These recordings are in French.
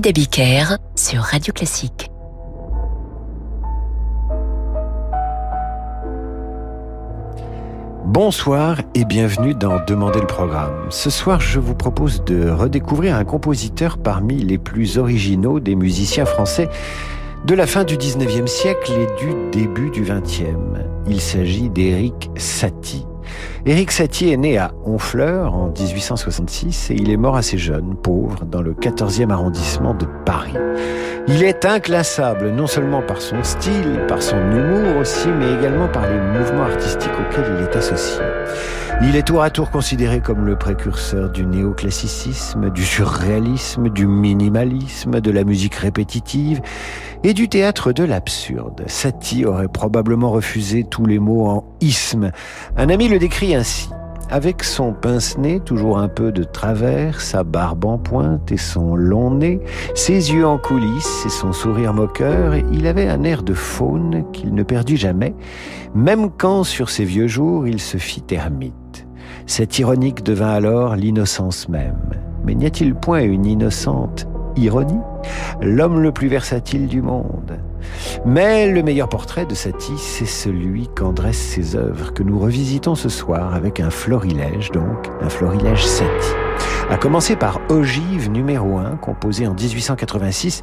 David Abiker sur Radio Classique. Bonsoir et bienvenue dans Demander le programme. Ce soir, je vous propose de redécouvrir un compositeur parmi les plus originaux des musiciens français de la fin du 19e siècle et du début du 20e. Il s'agit d'Éric Satie. Éric Satie est né à Honfleur en 1866 et il est mort assez jeune, pauvre, dans le 14e arrondissement de Paris. Il est inclassable non seulement par son style, par son humour aussi, mais également par les mouvements artistiques auxquels il est associé. Il est tour à tour considéré comme le précurseur du néoclassicisme, du surréalisme, du minimalisme, de la musique répétitive et du théâtre de l'absurde. Satie aurait probablement refusé tous les mots en isme. Un ami le décrit ainsi. Avec son pince-nez toujours un peu de travers, sa barbe en pointe et son long nez, ses yeux en coulisses et son sourire moqueur, il avait un air de faune qu'il ne perdit jamais, même quand sur ses vieux jours il se fit ermite. Cet ironique devint alors l'innocence même. Mais n'y a-t-il point une innocente ironie? L'homme le plus versatile du monde. Mais le meilleur portrait de Satie, c'est celui qu'en dressent ses œuvres, que nous revisitons ce soir avec un florilège, donc un florilège Satie. À commencer par Ogive numéro 1, composé en 1886.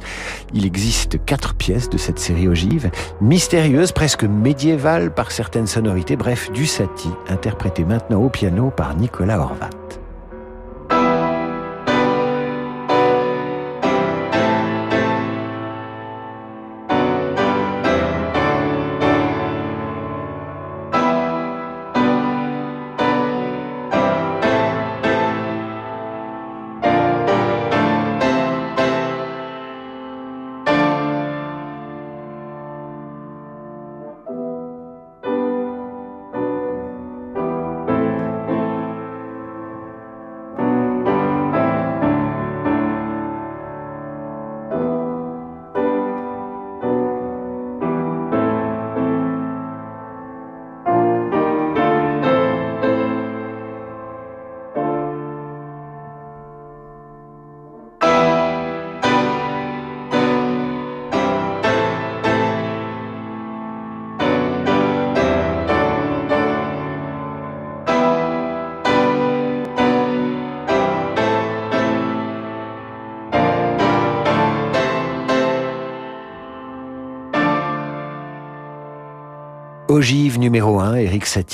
Il existe quatre pièces de cette série Ogive, mystérieuse, presque médiévale par certaines sonorités, bref, du Satie, interprété maintenant au piano par Nicolas Horvat.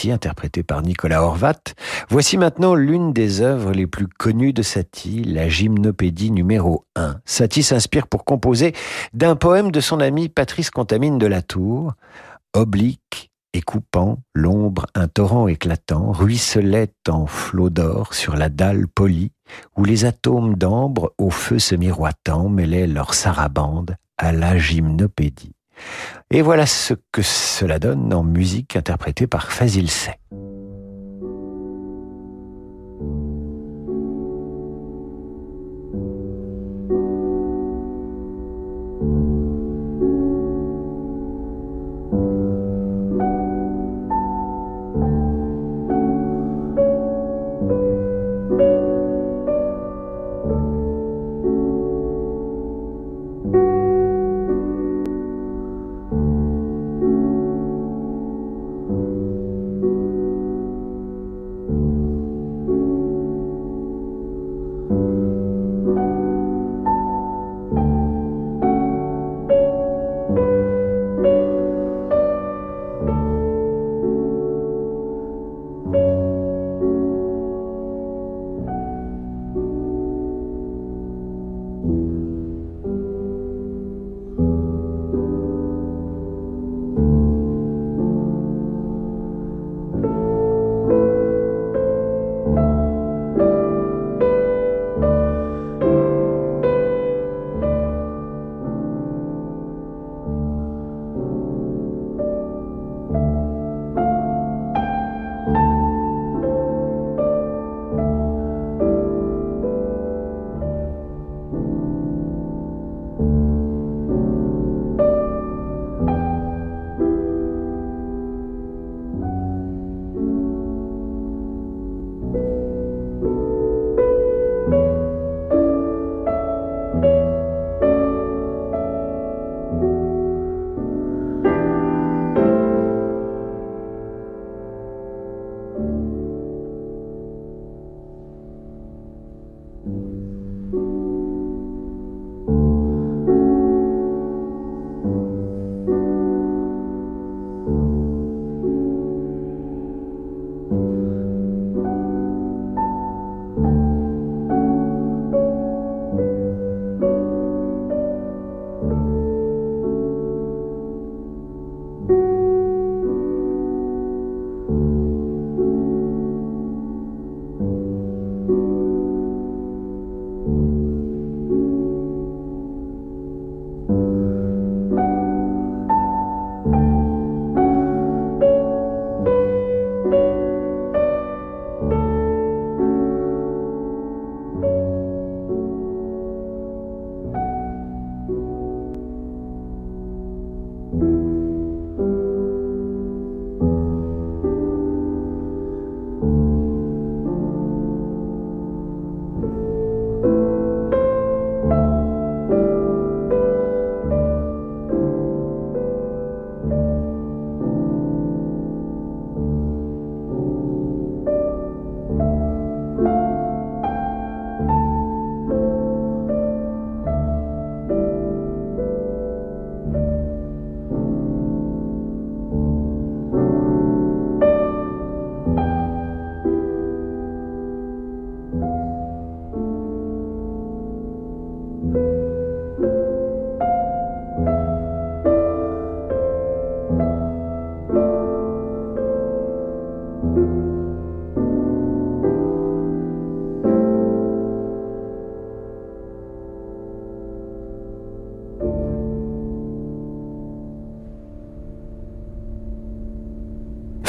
Interprété par Nicolas Horvat. Voici maintenant l'une des œuvres les plus connues de Satie, la Gymnopédie numéro 1. Satie s'inspire pour composer d'un poème de son ami Patrice Contamine de la Tour. Oblique et coupant, l'ombre, un torrent éclatant, ruisselait en flot d'or sur la dalle polie, où les atomes d'ambre au feu se miroitant mêlaient leur sarabande à la gymnopédie. Et voilà ce que cela donne en musique interprétée par Fazil Say.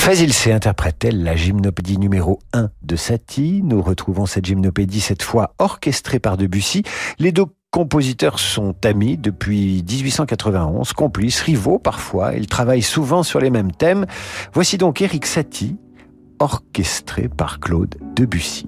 Très Ilsé interprète-t-elle la gymnopédie numéro 1 de Satie. Nous retrouvons cette gymnopédie cette fois orchestrée par Debussy. Les deux compositeurs sont amis depuis 1891, complices, rivaux parfois. Ils travaillent souvent sur les mêmes thèmes. Voici donc Eric Satie, orchestré par Claude Debussy.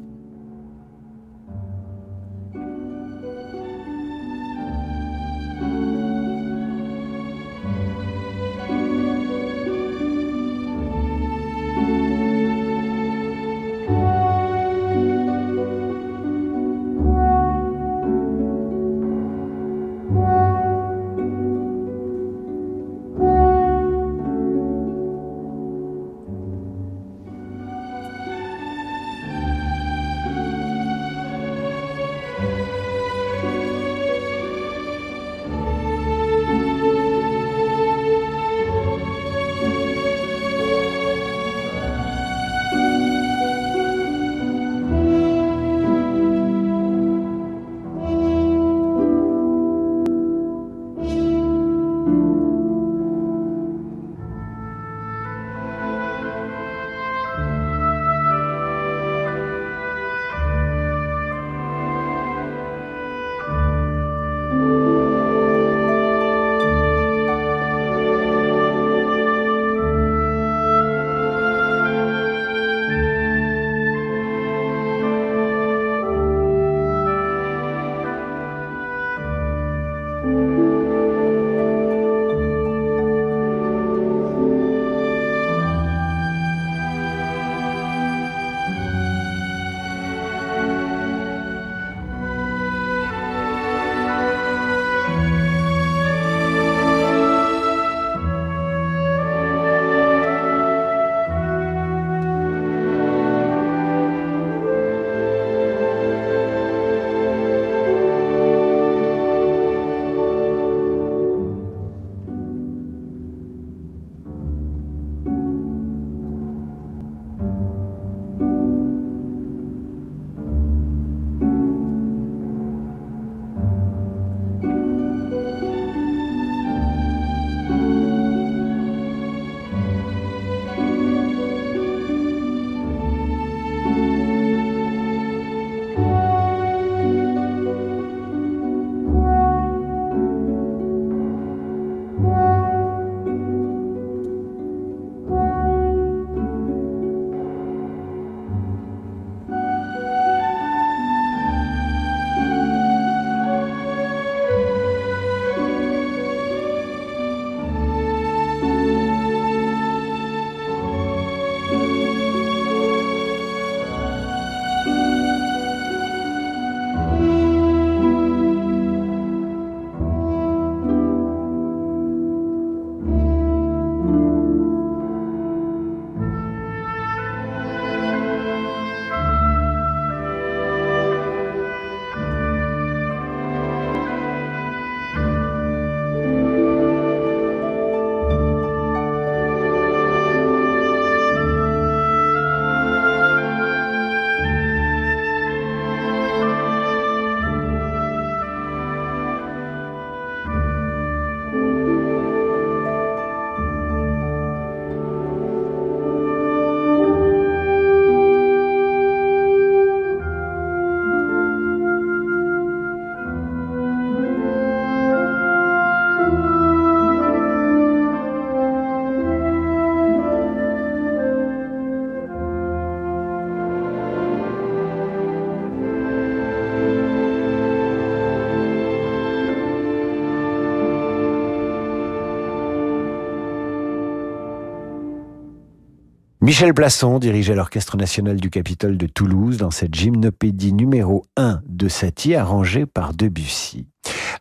Michel Plasson dirigeait l'Orchestre national du Capitole de Toulouse dans cette gymnopédie numéro 1 de Satie arrangée par Debussy.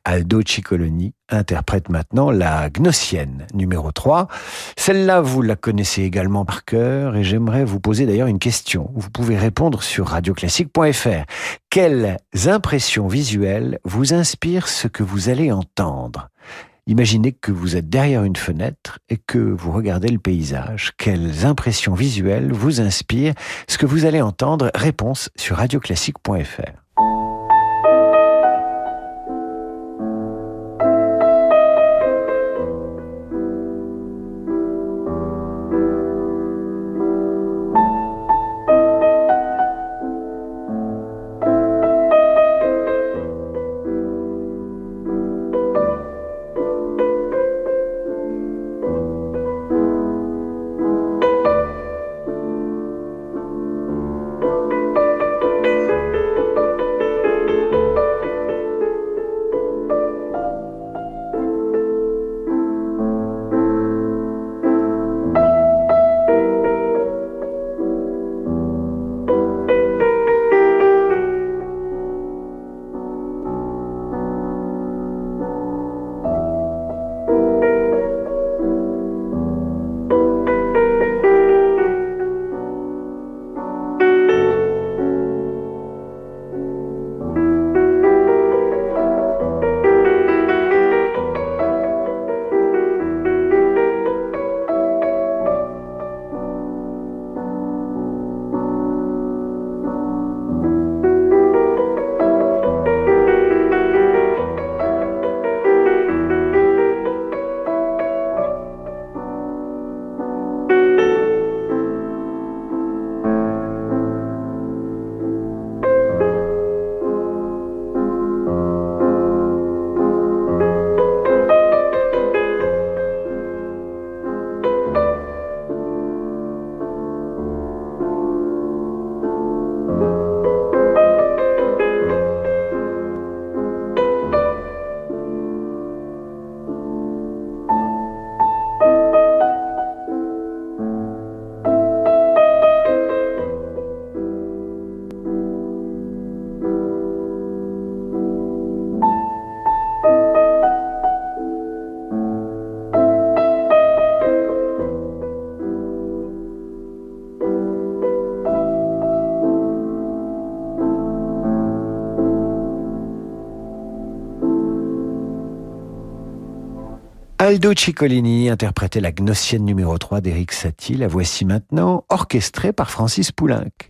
Aldo Ciccoloni interprète maintenant la Gnossienne numéro 3. Celle-là, vous la connaissez également par cœur et j'aimerais vous poser d'ailleurs une question. Vous pouvez répondre sur radioclassique.fr. Quelles impressions visuelles vous inspirent ce que vous allez entendre? Imaginez que vous êtes derrière une fenêtre et que vous regardez le paysage. Quelles impressions visuelles vous inspirent ce que vous allez entendre Réponse sur radioclassique.fr. Aldo Ciccolini interprétait la Gnossienne numéro 3 d'Éric Satie. La voici maintenant, orchestrée par Francis Poulenc.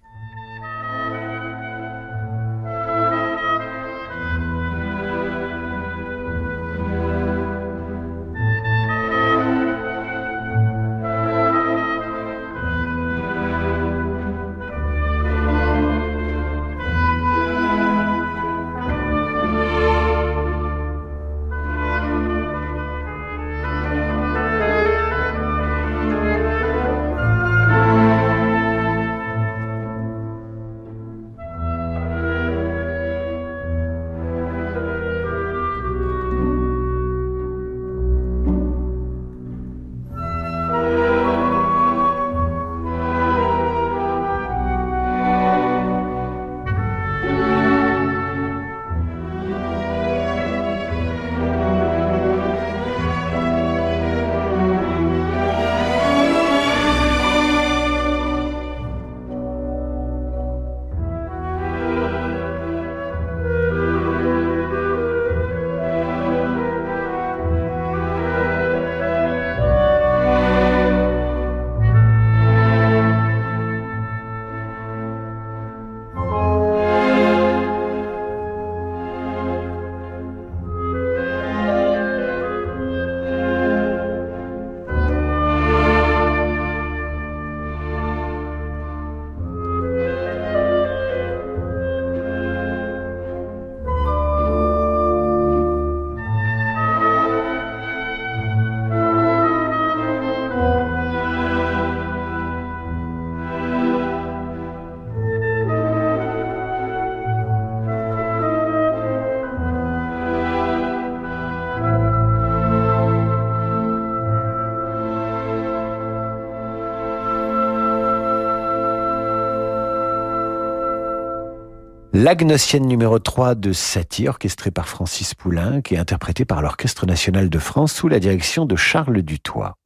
L'Agnosienne numéro 3 de Satie, orchestrée par Francis Poulenc et interprétée par l'Orchestre national de France sous la direction de Charles Dutoit.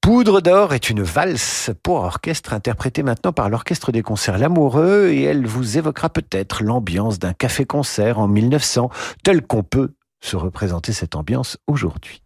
Poudre d'or est une valse pour orchestre interprétée maintenant par l'Orchestre des concerts L'Amoureux et elle vous évoquera peut-être l'ambiance d'un café-concert en 1900 tel qu'on peut se représenter cette ambiance aujourd'hui.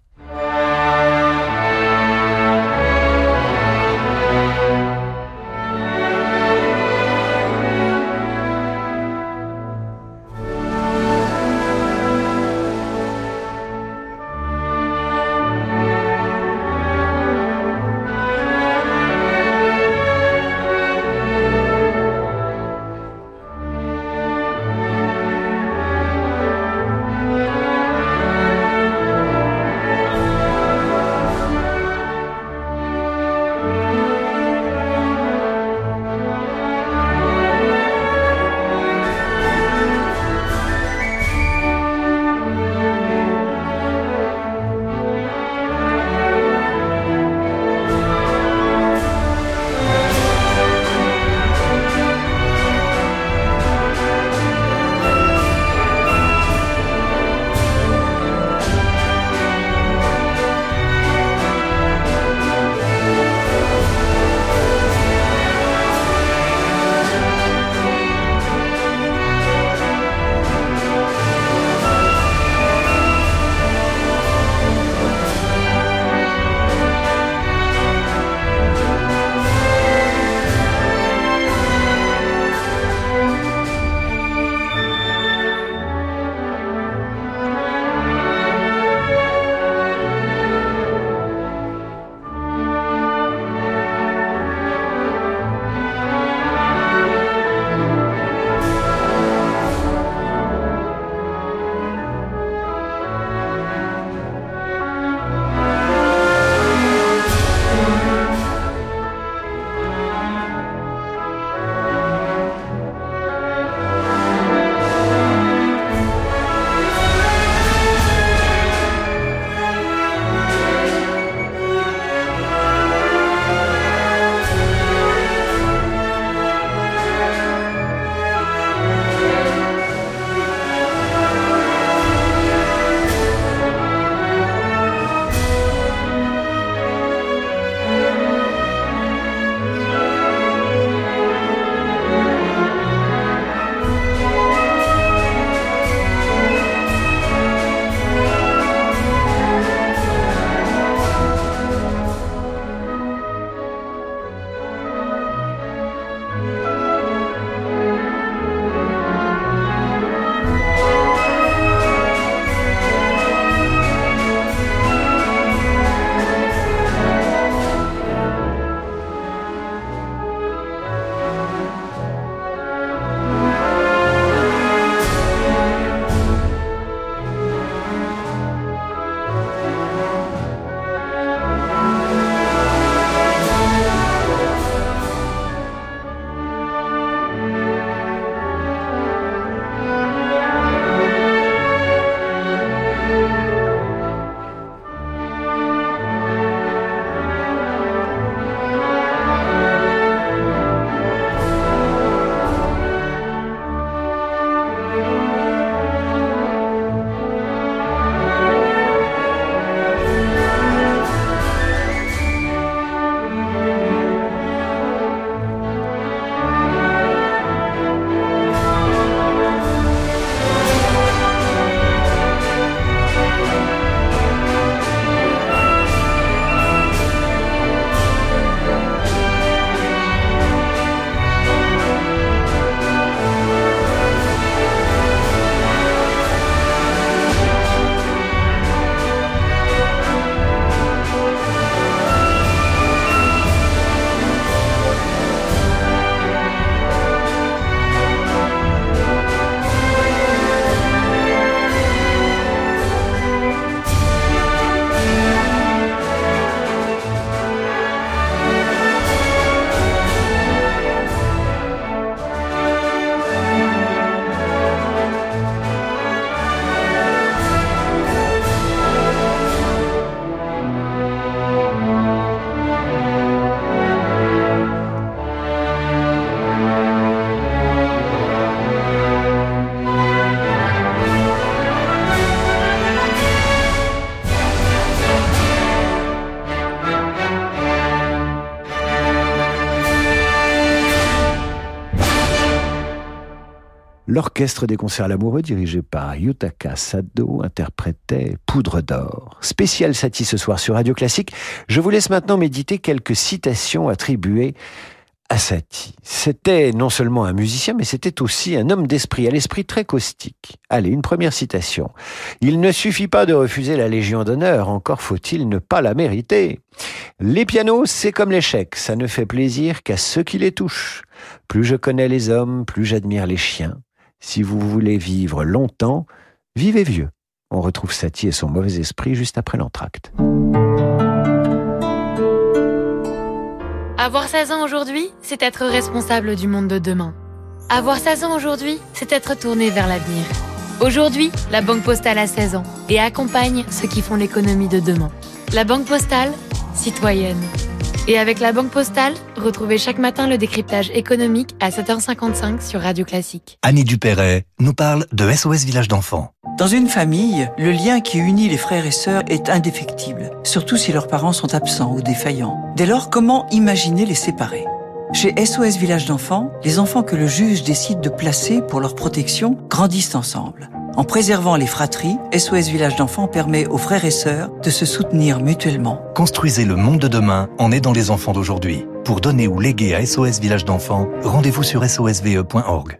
L'orchestre des concerts l'amoureux, dirigé par Yutaka Sado, interprétait Poudre d'or. Spécial Satie ce soir sur Radio Classique. Je vous laisse maintenant méditer quelques citations attribuées à Satie. C'était non seulement un musicien, mais c'était aussi un homme d'esprit, à l'esprit très caustique. Allez, une première citation. Il ne suffit pas de refuser la Légion d'honneur, encore faut-il ne pas la mériter. Les pianos, c'est comme l'échec, ça ne fait plaisir qu'à ceux qui les touchent. Plus je connais les hommes, plus j'admire les chiens. Si vous voulez vivre longtemps, vivez vieux. On retrouve Satie et son mauvais esprit juste après l'entracte. Avoir 16 ans aujourd'hui, c'est être responsable du monde de demain. Avoir 16 ans aujourd'hui, c'est être tourné vers l'avenir. Aujourd'hui, la Banque Postale a 16 ans et accompagne ceux qui font l'économie de demain. La Banque Postale, citoyenne. Et avec la Banque Postale, retrouvez chaque matin le décryptage économique à 7h55 sur Radio Classique. Annie Dupéret nous parle de SOS Village d'enfants. Dans une famille, le lien qui unit les frères et sœurs est indéfectible, surtout si leurs parents sont absents ou défaillants. Dès lors, comment imaginer les séparer? Chez SOS Village d'enfants, les enfants que le juge décide de placer pour leur protection grandissent ensemble. En préservant les fratries, SOS Village d'enfants permet aux frères et sœurs de se soutenir mutuellement. Construisez le monde de demain en aidant les enfants d'aujourd'hui. Pour donner ou léguer à SOS Village d'enfants, rendez-vous sur sosve.org.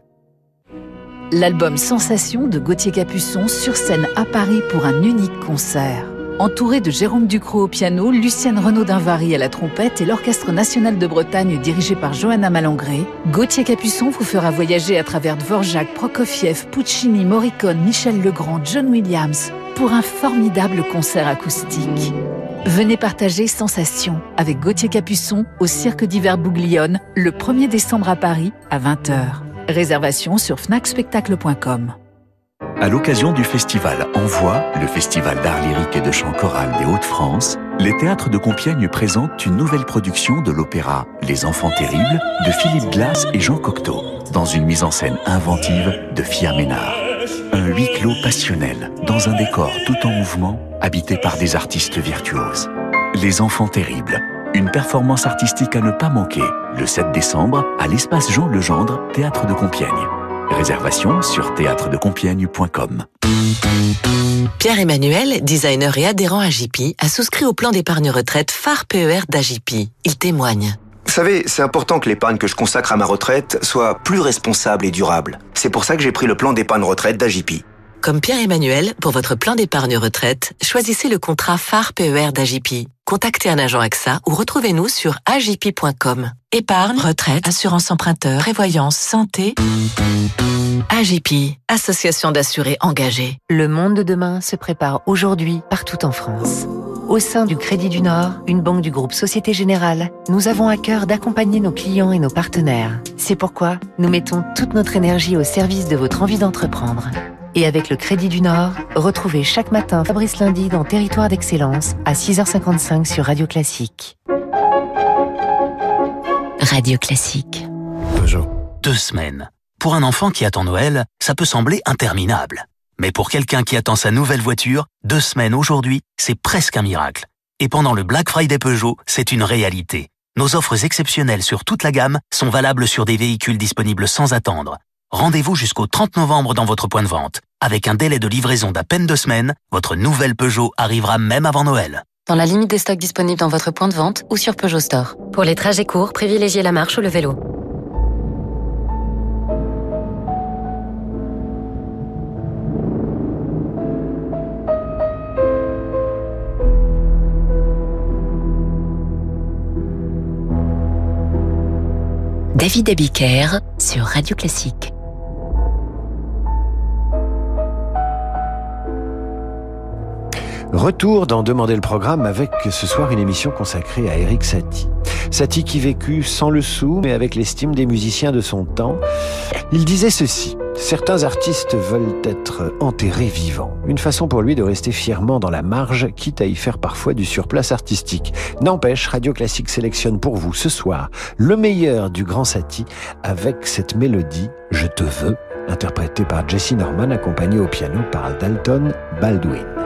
L'album Sensation de Gauthier Capuçon sur scène à Paris pour un unique concert. Entouré de Jérôme Ducrot au piano, Lucienne Renaud d'Invary à la trompette et l'Orchestre national de Bretagne dirigé par Johanna Malangré, Gauthier Capuçon vous fera voyager à travers Dvorak, Prokofiev, Puccini, Morricone, Michel Legrand, John Williams pour un formidable concert acoustique. Venez partager Sensation avec Gauthier Capuçon au Cirque d'hiver Bouglione le 1er décembre à Paris à 20h. Réservation sur fnacspectacle.com. À l'occasion du festival Envoi, le festival d'art lyrique et de chant choral des Hauts-de-France, les théâtres de Compiègne présentent une nouvelle production de l'opéra Les Enfants Terribles de Philippe Glass et Jean Cocteau, dans une mise en scène inventive de Fia Ménard. Un huis clos passionnel, dans un décor tout en mouvement, habité par des artistes virtuoses. Les Enfants Terribles, une performance artistique à ne pas manquer, le 7 décembre, à l'espace Jean Legendre, théâtre de Compiègne. Réservation sur théâtredecompiègne.com. Pierre-Emmanuel, designer et adhérent à JP, a souscrit au plan d'épargne retraite phare PER d'AJP. Il témoigne. Vous savez, c'est important que l'épargne que je consacre à ma retraite soit plus responsable et durable. C'est pour ça que j'ai pris le plan d'épargne retraite d'AJP. Comme Pierre-Emmanuel, pour votre plan d'épargne retraite, choisissez le contrat phare PER d'AJP. Contactez un agent AXA ou retrouvez-nous sur ajp.com. Épargne, retraite, assurance emprunteur, prévoyance, santé. AJP, association d'assurés engagés. Le monde de demain se prépare aujourd'hui partout en France. Au sein du Crédit du Nord, une banque du groupe Société Générale, nous avons à cœur d'accompagner nos clients et nos partenaires. C'est pourquoi nous mettons toute notre énergie au service de votre envie d'entreprendre. Et avec le Crédit du Nord, retrouvez chaque matin Fabrice Lundi dans Territoire d'Excellence à 6h55 sur Radio Classique. Radio Classique. Deux semaines. Pour un enfant qui attend Noël, ça peut sembler interminable. Mais pour quelqu'un qui attend sa nouvelle voiture, deux semaines aujourd'hui, c'est presque un miracle. Et pendant le Black Friday Peugeot, c'est une réalité. Nos offres exceptionnelles sur toute la gamme sont valables sur des véhicules disponibles sans attendre. Rendez-vous jusqu'au 30 novembre dans votre point de vente. Avec un délai de livraison d'à peine deux semaines, votre nouvelle Peugeot arrivera même avant Noël. Dans la limite des stocks disponibles dans votre point de vente ou sur Peugeot Store. Pour les trajets courts, privilégiez la marche ou le vélo. David Abiker sur Radio Classique. Retour dans Demander le programme avec ce soir une émission consacrée à Eric Satie. Satie qui vécut sans le sou mais avec l'estime des musiciens de son temps. Il disait ceci. Certains artistes veulent être enterrés vivants. Une façon pour lui de rester fièrement dans la marge, quitte à y faire parfois du surplace artistique. N'empêche, Radio Classique sélectionne pour vous ce soir le meilleur du grand Satie avec cette mélodie Je te veux, interprétée par Jesse Norman, accompagnée au piano par Dalton Baldwin.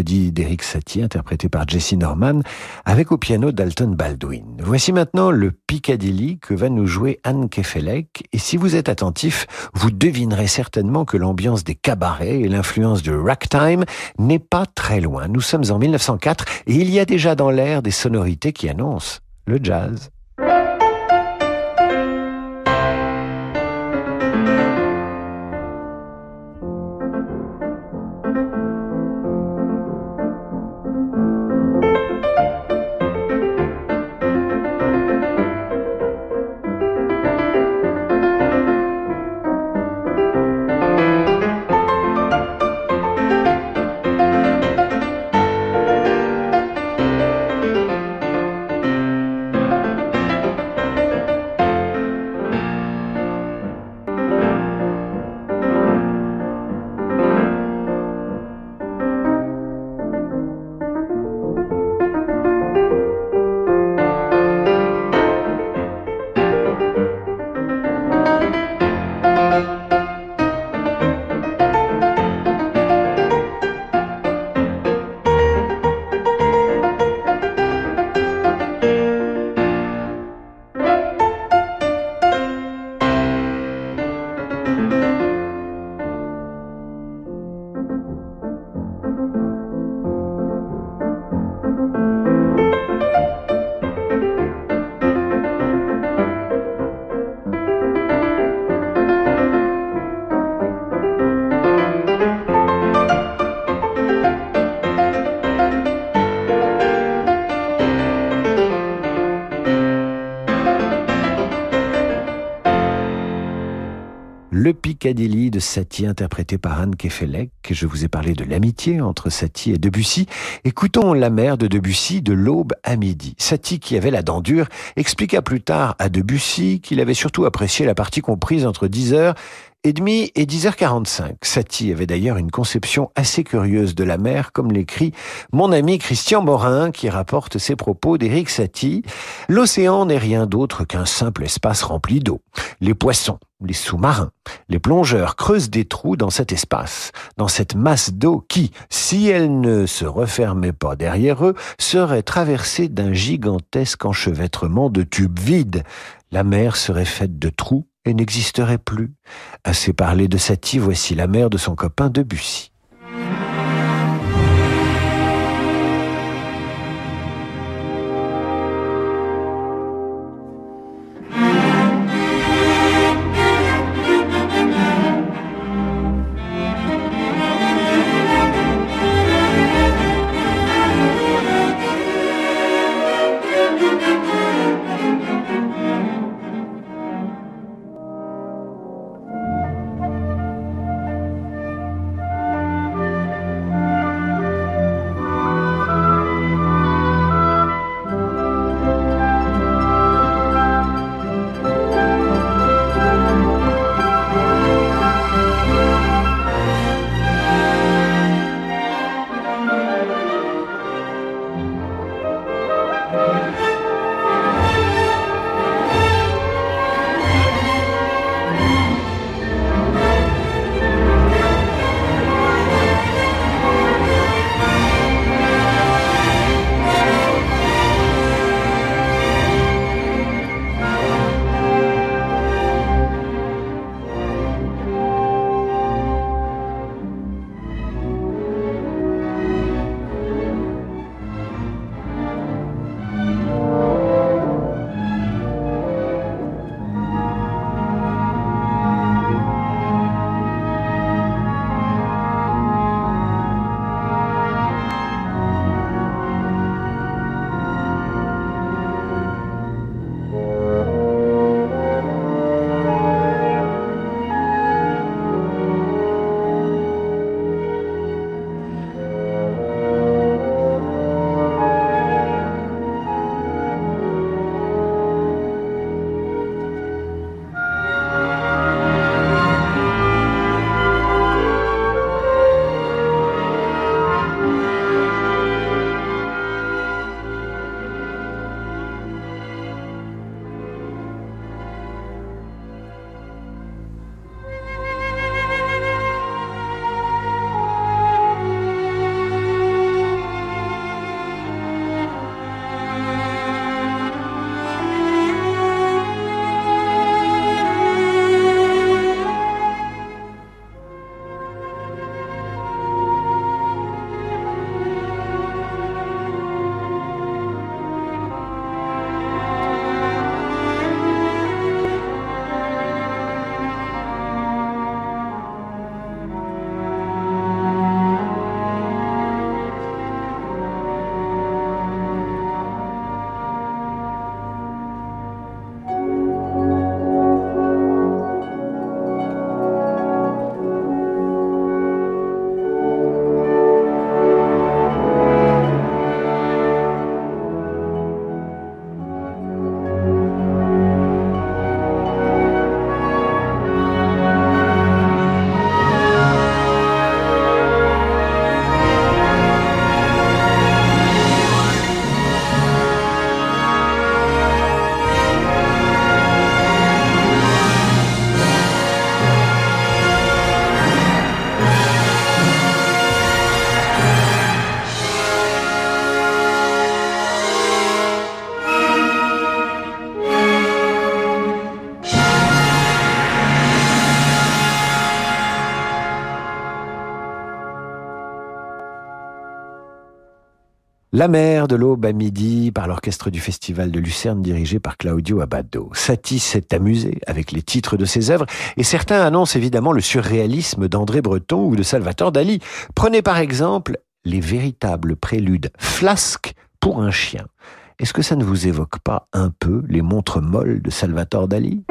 Mélodie d'Eric Satie interprétée par Jesse Norman avec au piano Dalton Baldwin. Voici maintenant le Piccadilly que va nous jouer Anne Kefelec et si vous êtes attentif, vous devinerez certainement que l'ambiance des cabarets et l'influence du ragtime n'est pas très loin. Nous sommes en 1904 et il y a déjà dans l'air des sonorités qui annoncent le jazz. Piccadilly de Satie interprété par Anne Kefelec. Je vous ai parlé de l'amitié entre Satie et Debussy. Écoutons la mère de Debussy de l'aube à midi. Satie, qui avait la dent dure, expliqua plus tard à Debussy qu'il avait surtout apprécié la partie comprise entre 10h et demi et 10h45. Satie avait d'ailleurs une conception assez curieuse de la mer, comme l'écrit mon ami Christian Morin, qui rapporte ses propos d'Éric Satie. L'océan n'est rien d'autre qu'un simple espace rempli d'eau. Les poissons, les sous-marins, les plongeurs creusent des trous dans cet espace, dans cette masse d'eau qui, si elle ne se refermait pas derrière eux, serait traversée d'un gigantesque enchevêtrement de tubes vides. La mer serait faite de trous et n'existerait plus. Assez parlé de Satie, voici la mère de son copain Debussy. La mer de l'aube à midi par l'orchestre du Festival de Lucerne dirigé par Claudio Abbado. Satie s'est amusé avec les titres de ses œuvres et certains annoncent évidemment le surréalisme d'André Breton ou de Salvatore Dali. Prenez par exemple les véritables préludes flasques pour un chien. Est-ce que ça ne vous évoque pas un peu les montres molles de Salvatore Dali?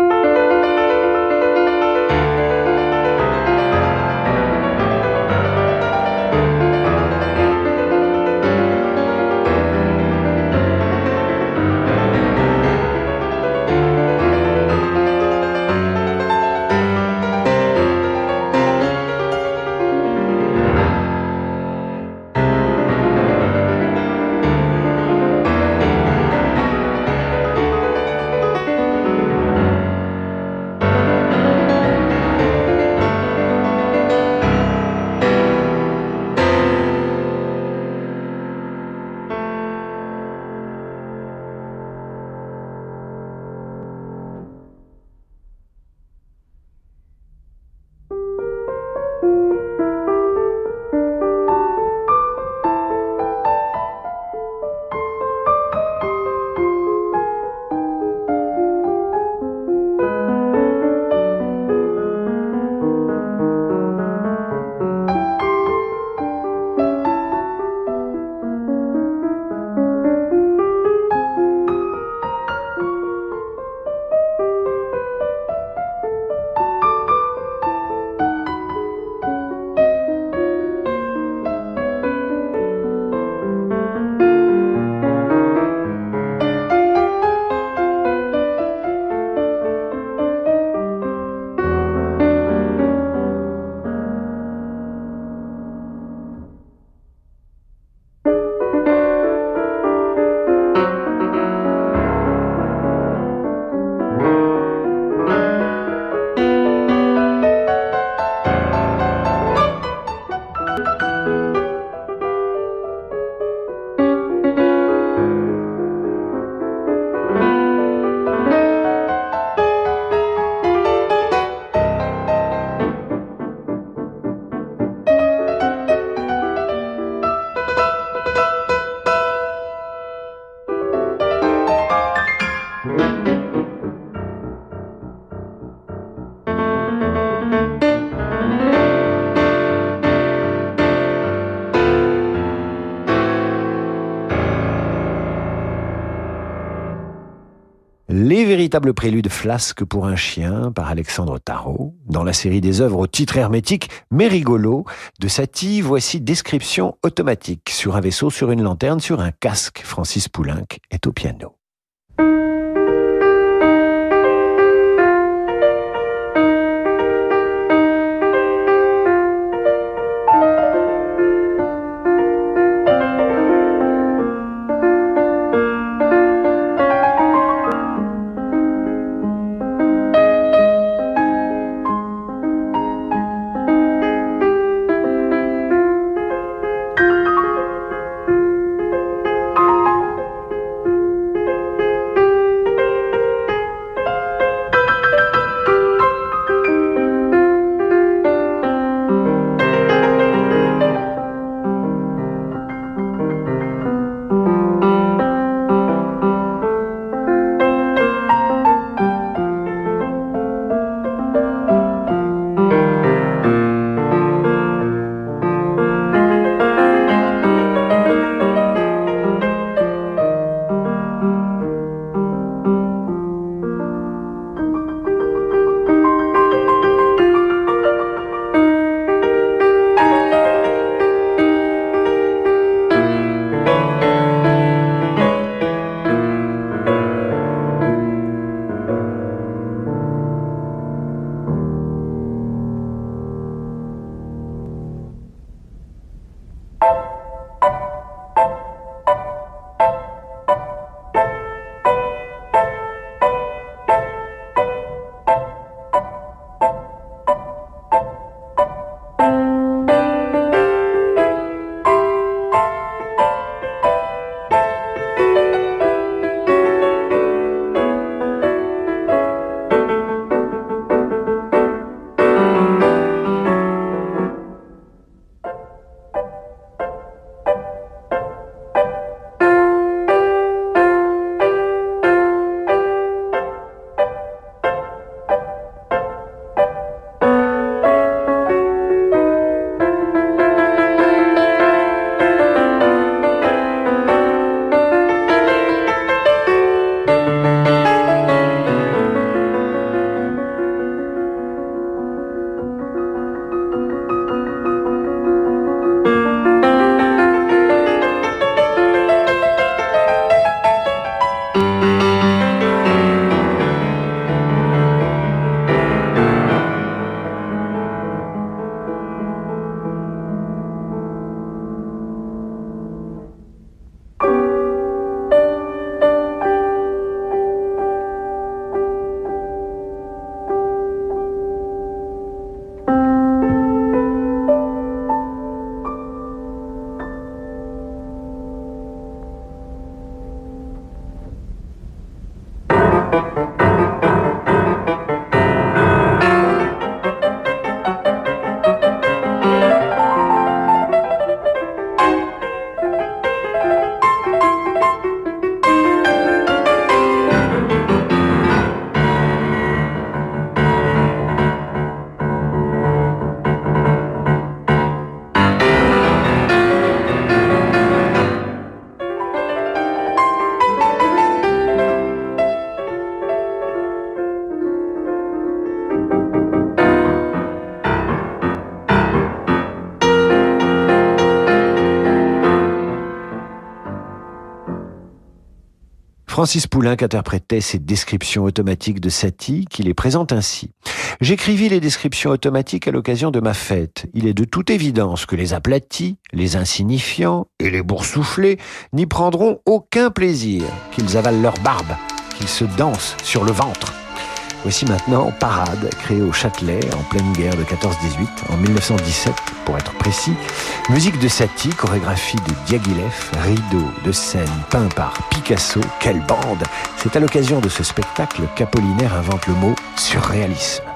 Véritable prélude flasque pour un chien par Alexandre Tarot. Dans la série des œuvres au titre hermétique mais rigolo de Satie, voici description automatique sur un vaisseau, sur une lanterne, sur un casque. Francis Poulenc est au piano. Francis Poulenc interprétait ces descriptions automatiques de Satie, qui les présente ainsi. J'écrivis les descriptions automatiques à l'occasion de ma fête. Il est de toute évidence que les aplatis, les insignifiants et les boursouflés n'y prendront aucun plaisir, qu'ils avalent leur barbe, qu'ils se dansent sur le ventre. Voici maintenant Parade, créé au Châtelet en pleine guerre de 14-18, en 1917 pour être précis. Musique de Satie, chorégraphie de Diaghilev, rideau de scène peint par Picasso. Quelle bande C'est à l'occasion de ce spectacle qu'Apollinaire invente le mot surréalisme.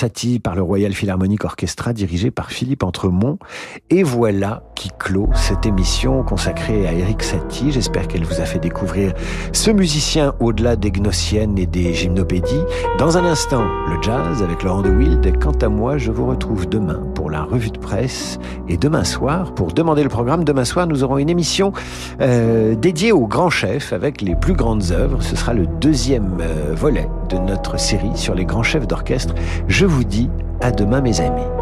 Satie par le Royal Philharmonic Orchestra dirigé par Philippe Entremont. Et voilà qui clôt cette émission consacrée à Eric Satie. J'espère qu'elle vous a fait découvrir ce musicien au-delà des gnossiennes et des gymnopédies. Dans un instant, le jazz avec Laurent de Wild. Quant à moi, je vous retrouve demain la revue de presse et demain soir pour demander le programme. Demain soir, nous aurons une émission euh, dédiée au grand chef avec les plus grandes œuvres. Ce sera le deuxième euh, volet de notre série sur les grands chefs d'orchestre. Je vous dis à demain mes amis.